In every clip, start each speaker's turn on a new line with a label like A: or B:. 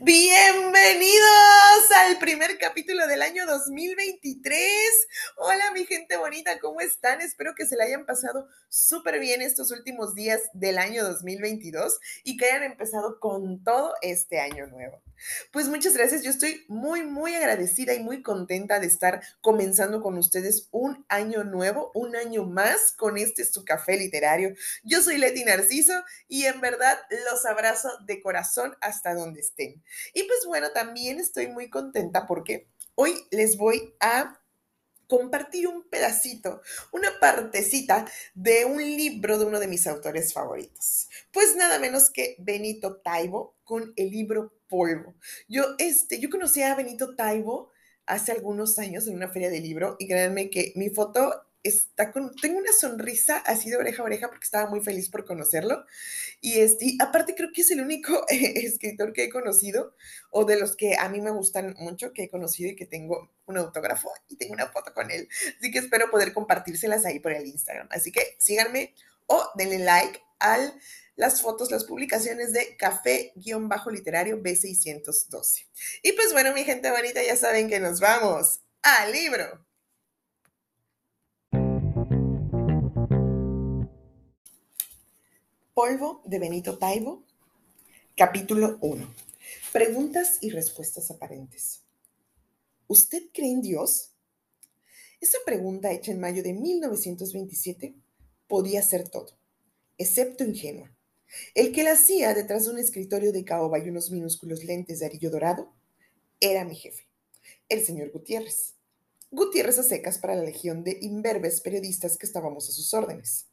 A: Bienvenidos al primer capítulo del año 2023. Hola mi gente bonita, ¿cómo están? Espero que se la hayan pasado súper bien estos últimos días del año 2022 y que hayan empezado con todo este año nuevo. Pues muchas gracias, yo estoy muy, muy agradecida y muy contenta de estar comenzando con ustedes un año nuevo, un año más con este su café literario. Yo soy Leti Narciso y en verdad los abrazo de corazón hasta donde estén. Y pues bueno, también estoy muy contenta porque hoy les voy a compartir un pedacito, una partecita de un libro de uno de mis autores favoritos. Pues nada menos que Benito Taibo con el libro Polvo. Yo, este, yo conocí a Benito Taibo hace algunos años en una feria de libro y créanme que mi foto está con, tengo una sonrisa así de oreja a oreja porque estaba muy feliz por conocerlo. Y, este, aparte creo que es el único escritor que he conocido o de los que a mí me gustan mucho que he conocido y que tengo un autógrafo y tengo una foto con él. Así que espero poder compartírselas ahí por el Instagram. Así que síganme o denle like a las fotos, las publicaciones de Café-Literario B612. Y pues bueno, mi gente bonita, ya saben que nos vamos al libro. Polvo de Benito Taibo, capítulo 1. Preguntas y respuestas aparentes. ¿Usted cree en Dios? Esa pregunta hecha en mayo de 1927 podía ser todo, excepto ingenua. El que la hacía detrás de un escritorio de caoba y unos minúsculos lentes de arillo dorado era mi jefe, el señor Gutiérrez. Gutiérrez a secas para la legión de imberbes periodistas que estábamos a sus órdenes.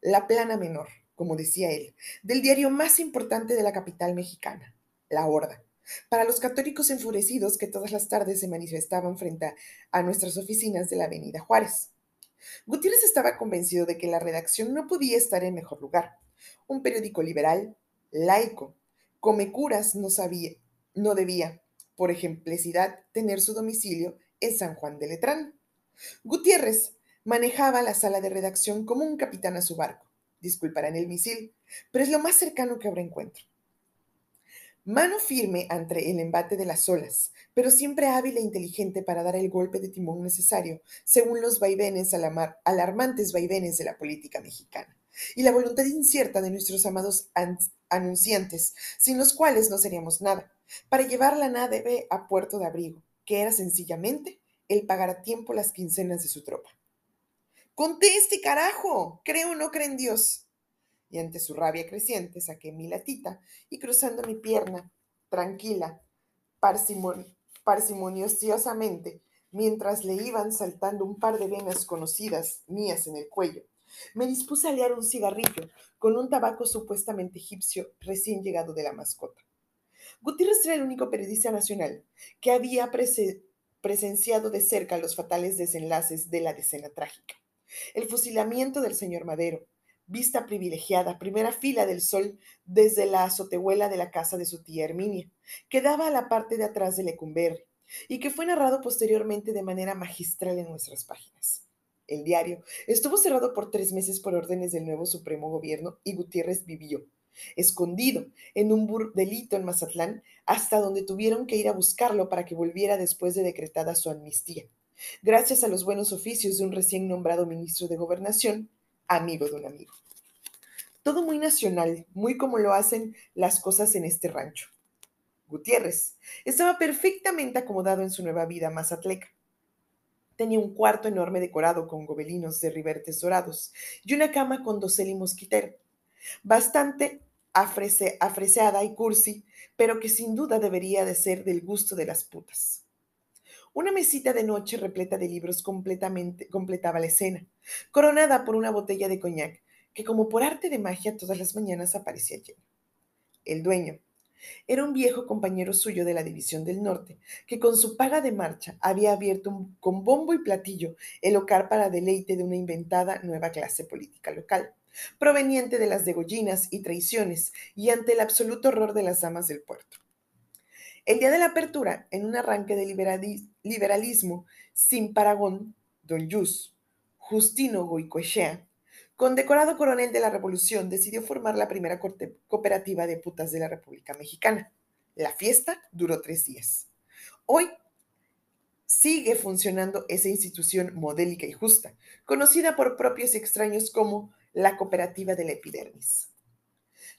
A: La plana menor, como decía él, del diario más importante de la capital mexicana, La Horda, para los católicos enfurecidos que todas las tardes se manifestaban frente a nuestras oficinas de la Avenida Juárez. Gutiérrez estaba convencido de que la redacción no podía estar en mejor lugar. Un periódico liberal, laico, come curas no sabía, no debía, por ejemplicidad, tener su domicilio en San Juan de Letrán. Gutiérrez manejaba la sala de redacción como un capitán a su barco disculparán el misil, pero es lo más cercano que ahora encuentro. Mano firme ante el embate de las olas, pero siempre hábil e inteligente para dar el golpe de timón necesario, según los vaivenes alarmantes vaivenes de la política mexicana, y la voluntad incierta de nuestros amados anunciantes, sin los cuales no seríamos nada, para llevar la nave a puerto de abrigo, que era sencillamente el pagar a tiempo las quincenas de su tropa. Conteste, carajo. ¿Cree o no cree en Dios? Y ante su rabia creciente saqué mi latita y cruzando mi pierna, tranquila, parsimoniosamente, mientras le iban saltando un par de venas conocidas mías en el cuello, me dispuse a liar un cigarrillo con un tabaco supuestamente egipcio recién llegado de la mascota. Gutiérrez era el único periodista nacional que había presenciado de cerca los fatales desenlaces de la decena trágica. El fusilamiento del señor Madero, vista privilegiada, primera fila del sol desde la azotehuela de la casa de su tía Herminia, que daba a la parte de atrás de Lecumberri, y que fue narrado posteriormente de manera magistral en nuestras páginas. El diario estuvo cerrado por tres meses por órdenes del nuevo Supremo Gobierno y Gutiérrez vivió, escondido en un burdelito en Mazatlán, hasta donde tuvieron que ir a buscarlo para que volviera después de decretada su amnistía gracias a los buenos oficios de un recién nombrado ministro de Gobernación, amigo de un amigo. Todo muy nacional, muy como lo hacen las cosas en este rancho. Gutiérrez estaba perfectamente acomodado en su nueva vida mazatleca. Tenía un cuarto enorme decorado con gobelinos de ribertes dorados y una cama con dosel y mosquitero, bastante afreseada y cursi, pero que sin duda debería de ser del gusto de las putas. Una mesita de noche repleta de libros completamente completaba la escena, coronada por una botella de coñac que como por arte de magia todas las mañanas aparecía llena. El dueño era un viejo compañero suyo de la División del Norte, que con su paga de marcha había abierto con bombo y platillo el local para deleite de una inventada nueva clase política local, proveniente de las degollinas y traiciones y ante el absoluto horror de las damas del puerto. El día de la apertura, en un arranque de liberalismo sin paragón, don Yus, Justino Goicoechea, condecorado coronel de la Revolución, decidió formar la primera cooperativa de putas de la República Mexicana. La fiesta duró tres días. Hoy sigue funcionando esa institución modélica y justa, conocida por propios y extraños como la cooperativa de la epidermis.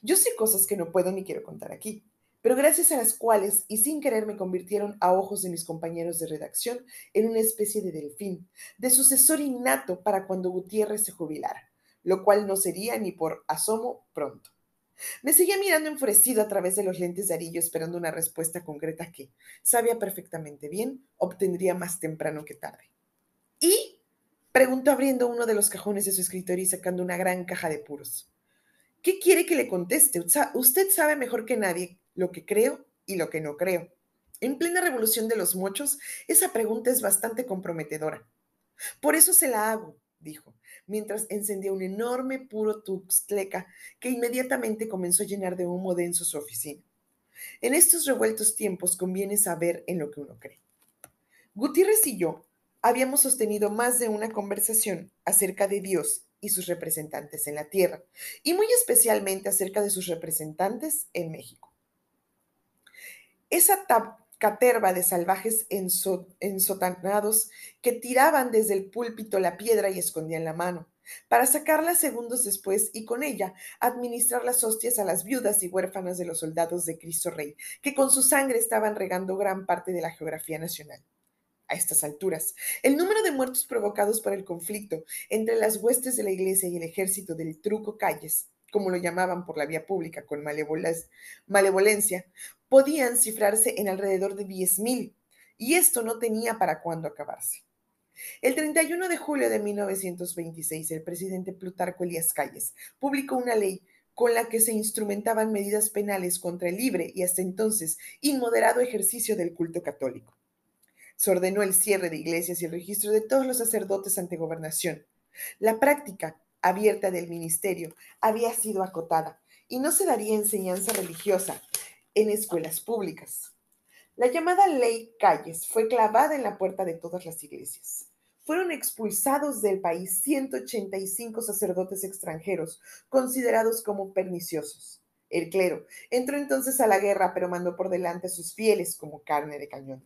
A: Yo sé cosas que no puedo ni quiero contar aquí, pero gracias a las cuales y sin querer me convirtieron a ojos de mis compañeros de redacción en una especie de delfín, de sucesor innato para cuando Gutiérrez se jubilara, lo cual no sería ni por asomo pronto. Me seguía mirando enfurecido a través de los lentes de arillo esperando una respuesta concreta que, sabía perfectamente bien, obtendría más temprano que tarde. ¿Y? preguntó abriendo uno de los cajones de su escritorio y sacando una gran caja de puros. ¿Qué quiere que le conteste? Usted sabe mejor que nadie lo que creo y lo que no creo. En plena revolución de los mochos, esa pregunta es bastante comprometedora. Por eso se la hago, dijo, mientras encendía un enorme puro tuxtleca que inmediatamente comenzó a llenar de humo denso su oficina. En estos revueltos tiempos conviene saber en lo que uno cree. Gutiérrez y yo habíamos sostenido más de una conversación acerca de Dios y sus representantes en la tierra, y muy especialmente acerca de sus representantes en México. Esa caterva de salvajes ensotanados que tiraban desde el púlpito la piedra y escondían la mano, para sacarla segundos después y con ella administrar las hostias a las viudas y huérfanas de los soldados de Cristo Rey, que con su sangre estaban regando gran parte de la geografía nacional. A estas alturas, el número de muertos provocados por el conflicto entre las huestes de la iglesia y el ejército del truco calles como lo llamaban por la vía pública con malevolencia, podían cifrarse en alrededor de 10.000, y esto no tenía para cuándo acabarse. El 31 de julio de 1926, el presidente Plutarco Elías Calles publicó una ley con la que se instrumentaban medidas penales contra el libre y hasta entonces inmoderado ejercicio del culto católico. Se ordenó el cierre de iglesias y el registro de todos los sacerdotes ante gobernación. La práctica abierta del ministerio había sido acotada y no se daría enseñanza religiosa en escuelas públicas. La llamada ley Calles fue clavada en la puerta de todas las iglesias. Fueron expulsados del país 185 sacerdotes extranjeros, considerados como perniciosos. El clero entró entonces a la guerra, pero mandó por delante a sus fieles como carne de cañón.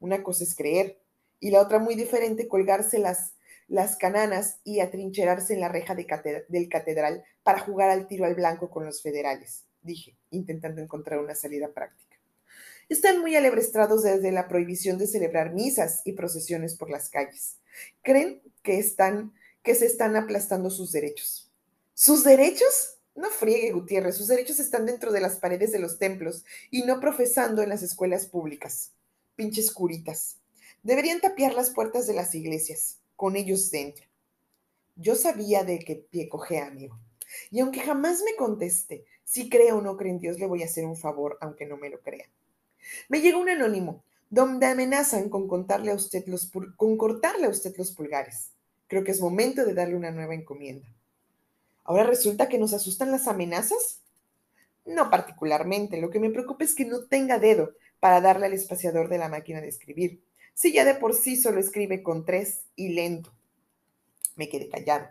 A: Una cosa es creer, y la otra muy diferente, colgarse las las cananas y atrincherarse en la reja del catedral para jugar al tiro al blanco con los federales, dije, intentando encontrar una salida práctica. Están muy alebrestrados desde la prohibición de celebrar misas y procesiones por las calles. Creen que están que se están aplastando sus derechos. ¿Sus derechos? No friegue, Gutiérrez, sus derechos están dentro de las paredes de los templos y no profesando en las escuelas públicas. Pinches curitas. Deberían tapiar las puertas de las iglesias con ellos dentro. Yo sabía de qué pie coge, amigo. Y aunque jamás me conteste si cree o no cree en Dios, le voy a hacer un favor, aunque no me lo crea. Me llegó un anónimo donde amenazan con cortarle a usted los pulgares. Creo que es momento de darle una nueva encomienda. ¿Ahora resulta que nos asustan las amenazas? No particularmente. Lo que me preocupa es que no tenga dedo para darle al espaciador de la máquina de escribir si ya de por sí solo escribe con tres y lento. Me quedé callado.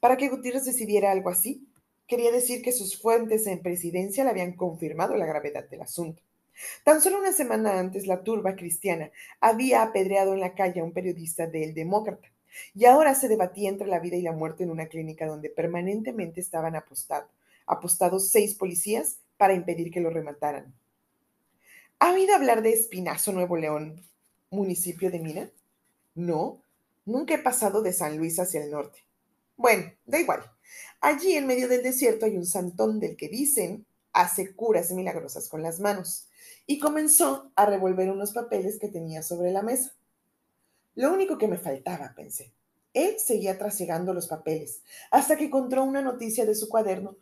A: Para que Gutiérrez decidiera algo así, quería decir que sus fuentes en presidencia le habían confirmado la gravedad del asunto. Tan solo una semana antes, la turba cristiana había apedreado en la calle a un periodista del Demócrata, y ahora se debatía entre la vida y la muerte en una clínica donde permanentemente estaban apostado, apostados seis policías para impedir que lo remataran. ¿Ha oído hablar de Espinazo, Nuevo León? Municipio de Mina? No, nunca he pasado de San Luis hacia el norte. Bueno, da igual. Allí en medio del desierto hay un santón del que dicen hace curas milagrosas con las manos. Y comenzó a revolver unos papeles que tenía sobre la mesa. Lo único que me faltaba, pensé. Él seguía trasegando los papeles hasta que encontró una noticia de su cuaderno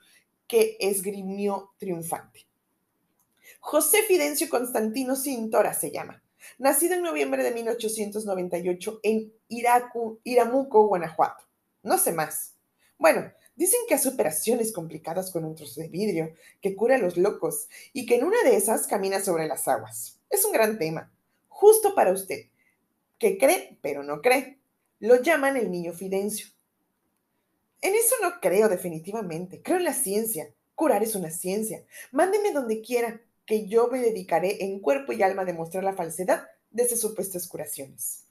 A: que esgrimió triunfante. José Fidencio Constantino Cintora se llama. Nacido en noviembre de 1898 en Iramuco, Guanajuato. No sé más. Bueno, dicen que hace operaciones complicadas con un trozo de vidrio, que cura a los locos y que en una de esas camina sobre las aguas. Es un gran tema, justo para usted, que cree pero no cree. Lo llaman el niño Fidencio. En eso no creo definitivamente. Creo en la ciencia. Curar es una ciencia. Mándeme donde quiera, que yo me dedicaré en cuerpo y alma a demostrar la falsedad de esas supuestas curaciones.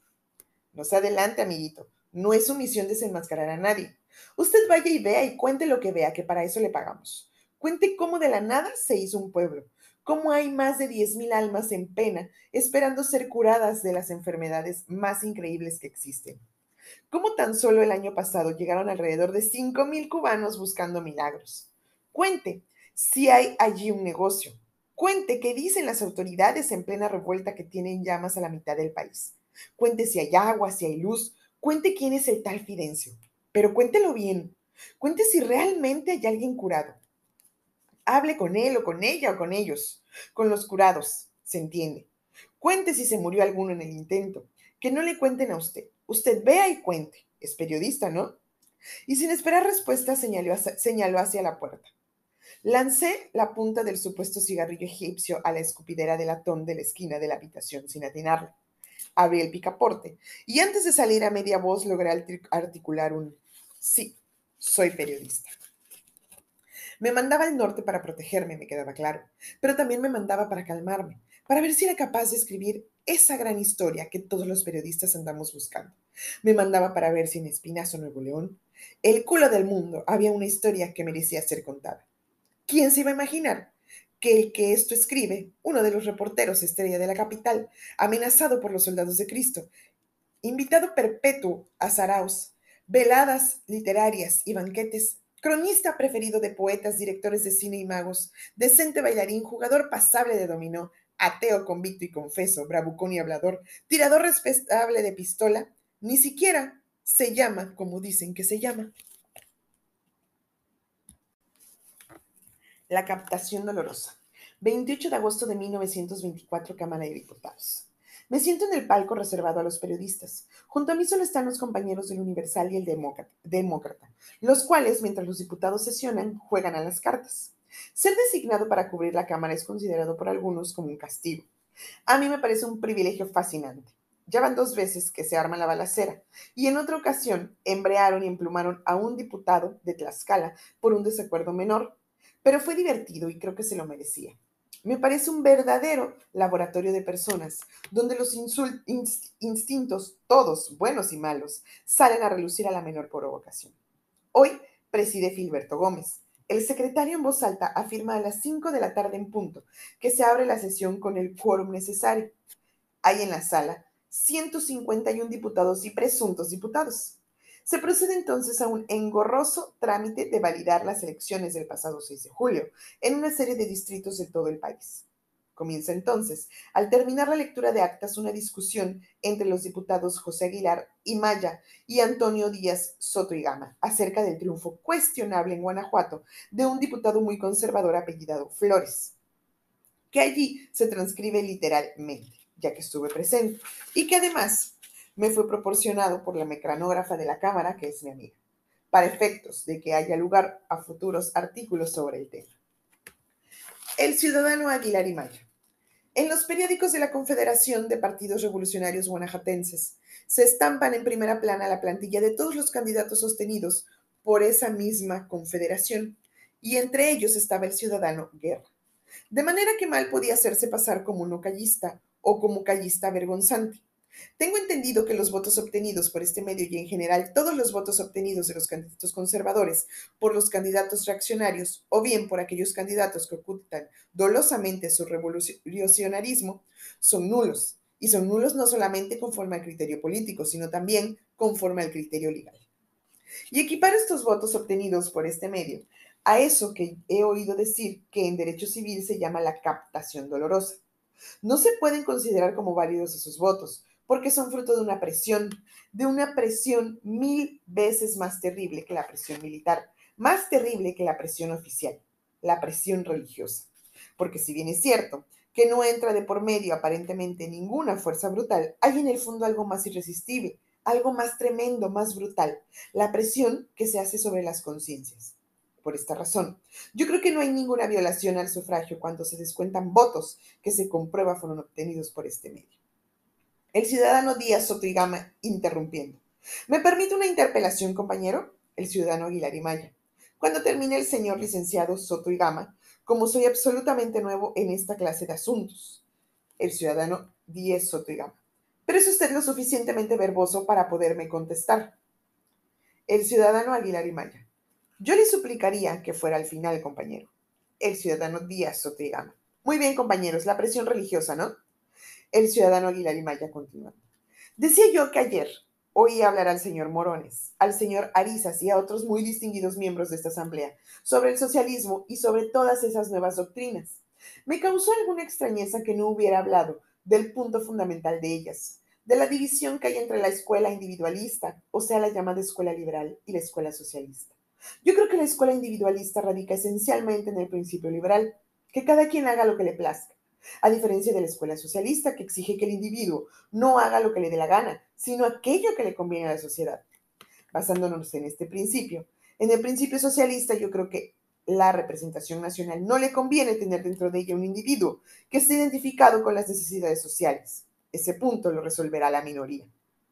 A: No se adelante, amiguito. No es su misión desenmascarar a nadie. Usted vaya y vea y cuente lo que vea, que para eso le pagamos. Cuente cómo de la nada se hizo un pueblo, cómo hay más de 10.000 almas en pena esperando ser curadas de las enfermedades más increíbles que existen. Cómo tan solo el año pasado llegaron alrededor de 5.000 cubanos buscando milagros. Cuente si hay allí un negocio. Cuente qué dicen las autoridades en plena revuelta que tienen llamas a la mitad del país. Cuente si hay agua, si hay luz. Cuente quién es el tal Fidencio. Pero cuéntelo bien. Cuente si realmente hay alguien curado. Hable con él o con ella o con ellos, con los curados, se entiende. Cuente si se murió alguno en el intento. Que no le cuenten a usted. Usted vea y cuente. Es periodista, ¿no? Y sin esperar respuesta señaló hacia, la puerta. Lancé la punta del supuesto cigarrillo egipcio a la escupidera de latón de la esquina de la habitación sin atinarle. Abrí el picaporte y antes de salir a media voz logré articular un sí, soy periodista. Me mandaba al norte para protegerme, me quedaba claro, pero también me mandaba para calmarme, para ver si era capaz de escribir esa gran historia que todos los periodistas andamos buscando. Me mandaba para ver si en Espinazo, Nuevo León, el culo del mundo, había una historia que merecía ser contada. ¿Quién se iba a imaginar que el que esto escribe, uno de los reporteros estrella de la capital, amenazado por los soldados de Cristo, invitado perpetuo a Saraos, veladas literarias y banquetes, cronista preferido de poetas, directores de cine y magos, decente bailarín, jugador pasable de dominó, ateo convicto y confeso, bravucón y hablador, tirador respetable de pistola, ni siquiera se llama como dicen que se llama. La captación dolorosa. 28 de agosto de 1924, Cámara de Diputados. Me siento en el palco reservado a los periodistas. Junto a mí solo están los compañeros del Universal y el Demócrata, los cuales, mientras los diputados sesionan, juegan a las cartas. Ser designado para cubrir la Cámara es considerado por algunos como un castigo. A mí me parece un privilegio fascinante. Ya van dos veces que se arma la balacera y en otra ocasión embrearon y emplumaron a un diputado de Tlaxcala por un desacuerdo menor, pero fue divertido y creo que se lo merecía. Me parece un verdadero laboratorio de personas, donde los instintos, todos buenos y malos, salen a relucir a la menor provocación. Hoy preside Filberto Gómez. El secretario en voz alta afirma a las 5 de la tarde en punto que se abre la sesión con el quórum necesario. Hay en la sala 151 diputados y presuntos diputados. Se procede entonces a un engorroso trámite de validar las elecciones del pasado 6 de julio en una serie de distritos de todo el país. Comienza entonces, al terminar la lectura de actas, una discusión entre los diputados José Aguilar y Maya y Antonio Díaz Soto y Gama acerca del triunfo cuestionable en Guanajuato de un diputado muy conservador apellidado Flores, que allí se transcribe literalmente, ya que estuve presente, y que además me fue proporcionado por la mecranógrafa de la Cámara, que es mi amiga, para efectos de que haya lugar a futuros artículos sobre el tema. El ciudadano Aguilar y Maya. En los periódicos de la Confederación de Partidos Revolucionarios Guanajatenses se estampan en primera plana la plantilla de todos los candidatos sostenidos por esa misma confederación, y entre ellos estaba el ciudadano Guerra. De manera que mal podía hacerse pasar como no callista o como callista vergonzante. Tengo entendido que los votos obtenidos por este medio y en general todos los votos obtenidos de los candidatos conservadores por los candidatos reaccionarios o bien por aquellos candidatos que ocultan dolosamente su revolucionarismo son nulos. Y son nulos no solamente conforme al criterio político, sino también conforme al criterio legal. Y equipar estos votos obtenidos por este medio a eso que he oído decir que en derecho civil se llama la captación dolorosa. No se pueden considerar como válidos esos votos, porque son fruto de una presión, de una presión mil veces más terrible que la presión militar, más terrible que la presión oficial, la presión religiosa. Porque si bien es cierto que no entra de por medio aparentemente ninguna fuerza brutal, hay en el fondo algo más irresistible, algo más tremendo, más brutal, la presión que se hace sobre las conciencias. Por esta razón, yo creo que no hay ninguna violación al sufragio cuando se descuentan votos que se comprueba fueron obtenidos por este medio. El ciudadano Díaz Soto y Gama interrumpiendo. ¿Me permite una interpelación, compañero? El ciudadano Aguilar y Maya. Cuando termine el señor licenciado Soto y Gama, como soy absolutamente nuevo en esta clase de asuntos. El ciudadano Díez Soto y Gama. Pero es usted lo suficientemente verboso para poderme contestar. El ciudadano Aguilar y Maya. Yo le suplicaría que fuera al final, compañero. El ciudadano Díaz Soto y Gama. Muy bien, compañeros, la presión religiosa, ¿no? El ciudadano Aguilar y Maya continúa. Decía yo que ayer oí hablar al señor Morones, al señor Arizas y a otros muy distinguidos miembros de esta asamblea sobre el socialismo y sobre todas esas nuevas doctrinas. Me causó alguna extrañeza que no hubiera hablado del punto fundamental de ellas, de la división que hay entre la escuela individualista, o sea, la llamada escuela liberal, y la escuela socialista. Yo creo que la escuela individualista radica esencialmente en el principio liberal, que cada quien haga lo que le plazca, a diferencia de la escuela socialista que exige que el individuo no haga lo que le dé la gana, sino aquello que le conviene a la sociedad. Basándonos en este principio, en el principio socialista yo creo que la representación nacional no le conviene tener dentro de ella un individuo que esté identificado con las necesidades sociales. Ese punto lo resolverá la minoría.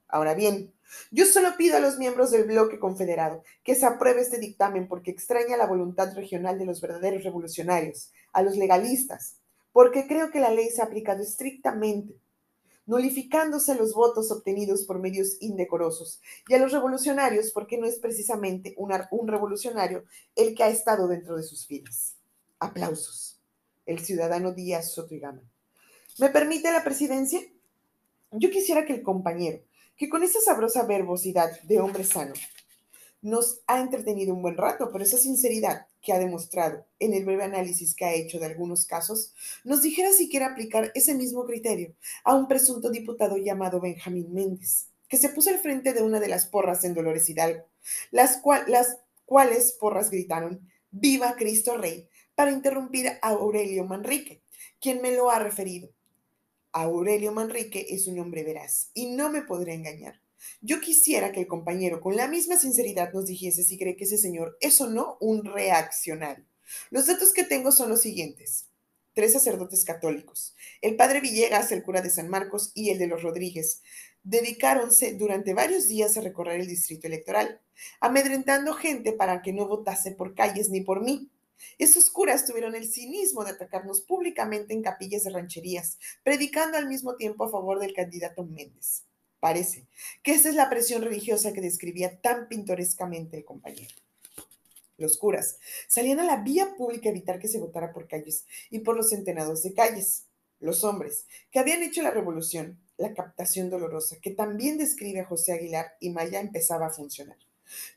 A: Ahora bien, yo solo pido a los miembros del bloque confederado que se apruebe este dictamen porque extraña la voluntad regional de los verdaderos revolucionarios, a los legalistas, porque creo que la ley se ha aplicado estrictamente, nulificándose los votos obtenidos por medios indecorosos, y a los revolucionarios porque no es precisamente un, revolucionario el que ha estado dentro de sus filas. Aplausos. El ciudadano Díaz Soto ¿Me permite la presidencia? Yo quisiera que el compañero, que con esa sabrosa verbosidad de hombre sano nos ha entretenido un buen rato, pero esa sinceridad que ha demostrado en el breve análisis que ha hecho de algunos casos, nos dijera si quiere aplicar ese mismo criterio a un presunto diputado llamado Benjamín Méndez, que se puso al frente de una de las porras en Dolores Hidalgo, las, las cuales porras gritaron Viva Cristo Rey para interrumpir a Aurelio Manrique, quien me lo ha referido. Aurelio Manrique es un hombre veraz y no me podré engañar. Yo quisiera que el compañero con la misma sinceridad nos dijese si cree que ese señor es o no un reaccionario. Los datos que tengo son los siguientes. Tres sacerdotes católicos, el padre Villegas, el cura de San Marcos y el de los Rodríguez, dedicáronse durante varios días a recorrer el distrito electoral, amedrentando gente para que no votase por calles ni por mí, estos curas tuvieron el cinismo de atacarnos públicamente en capillas de rancherías, predicando al mismo tiempo a favor del candidato Méndez. Parece que esa es la presión religiosa que describía tan pintorescamente el compañero. Los curas salían a la vía pública a evitar que se votara por calles y por los centenados de calles. Los hombres que habían hecho la revolución, la captación dolorosa, que también describe José Aguilar y Maya, empezaba a funcionar.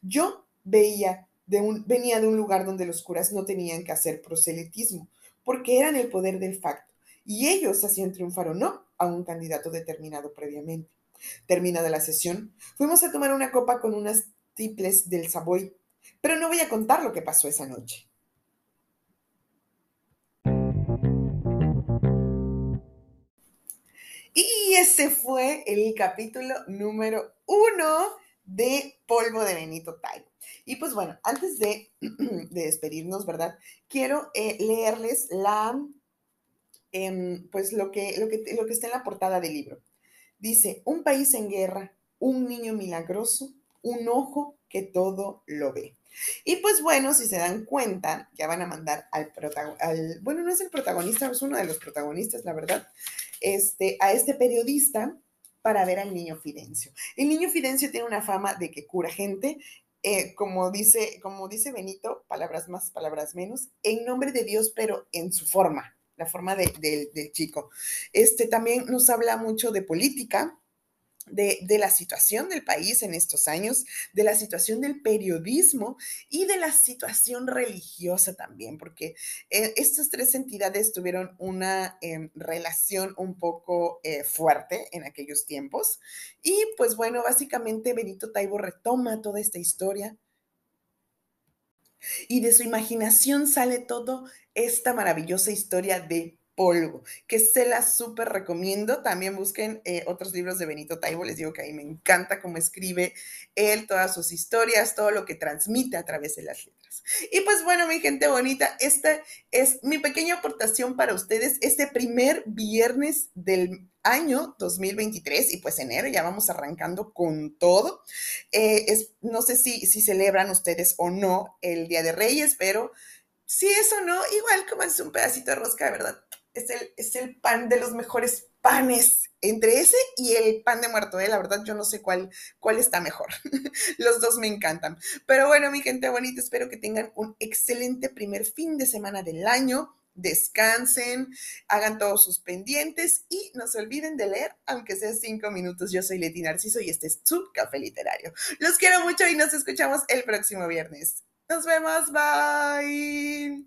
A: Yo veía venía de un lugar donde los curas no tenían que hacer proselitismo, porque eran el poder del facto, y ellos hacían triunfar o no a un candidato determinado previamente. Terminada la sesión, fuimos a tomar una copa con unas tiples del Savoy, pero no voy a contar lo que pasó esa noche. Y ese fue el capítulo número uno de Polvo de Benito Taibo. Y pues bueno, antes de, despedirnos, ¿verdad? Quiero eh, leerles la, em, pues lo que, lo, que, lo que está en la portada del libro. Dice, un país en guerra, un niño milagroso, un ojo que todo lo ve. Y pues bueno, si se dan cuenta, ya van a mandar al protagonista, bueno, no es el protagonista, es uno de los protagonistas, la verdad, este, a este periodista para ver al niño Fidencio. El niño Fidencio tiene una fama de que cura gente, eh, como, dice, como dice Benito, palabras más, palabras menos, en nombre de Dios, pero en su forma, la forma del chico. Este también nos habla mucho de política, de, la situación del país en estos años, de la situación del periodismo y de la situación religiosa también, porque eh, estas tres entidades tuvieron una em, relación un poco eh, fuerte en aquellos tiempos. Y pues bueno, básicamente Benito Taibo retoma toda esta historia. Y de su imaginación sale toda esta maravillosa historia de polvo, que se la súper recomiendo. También busquen eh, otros libros de Benito Taibo. Les digo que a mí me encanta cómo escribe él, todas sus historias, todo lo que transmite a través de las letras. Y pues bueno, mi gente bonita, esta es mi pequeña aportación para ustedes este primer viernes del año 2023 y pues enero ya vamos arrancando con todo. Eh, es, no sé si, si celebran ustedes o no el Día de Reyes, pero si eso no, igual es un pedacito de rosca, de verdad. Es el, es el pan de los mejores panes. Entre ese y el pan de muerto, ¿eh? la verdad yo no sé cuál, cuál está mejor. Los dos me encantan. Pero bueno, mi gente bonita, espero que tengan un excelente primer fin de semana del año descansen, hagan todos sus pendientes y no se olviden de leer, aunque sea cinco minutos. Yo soy Leti Narciso y este es su café literario. Los quiero mucho y nos escuchamos el próximo viernes. Nos vemos, bye.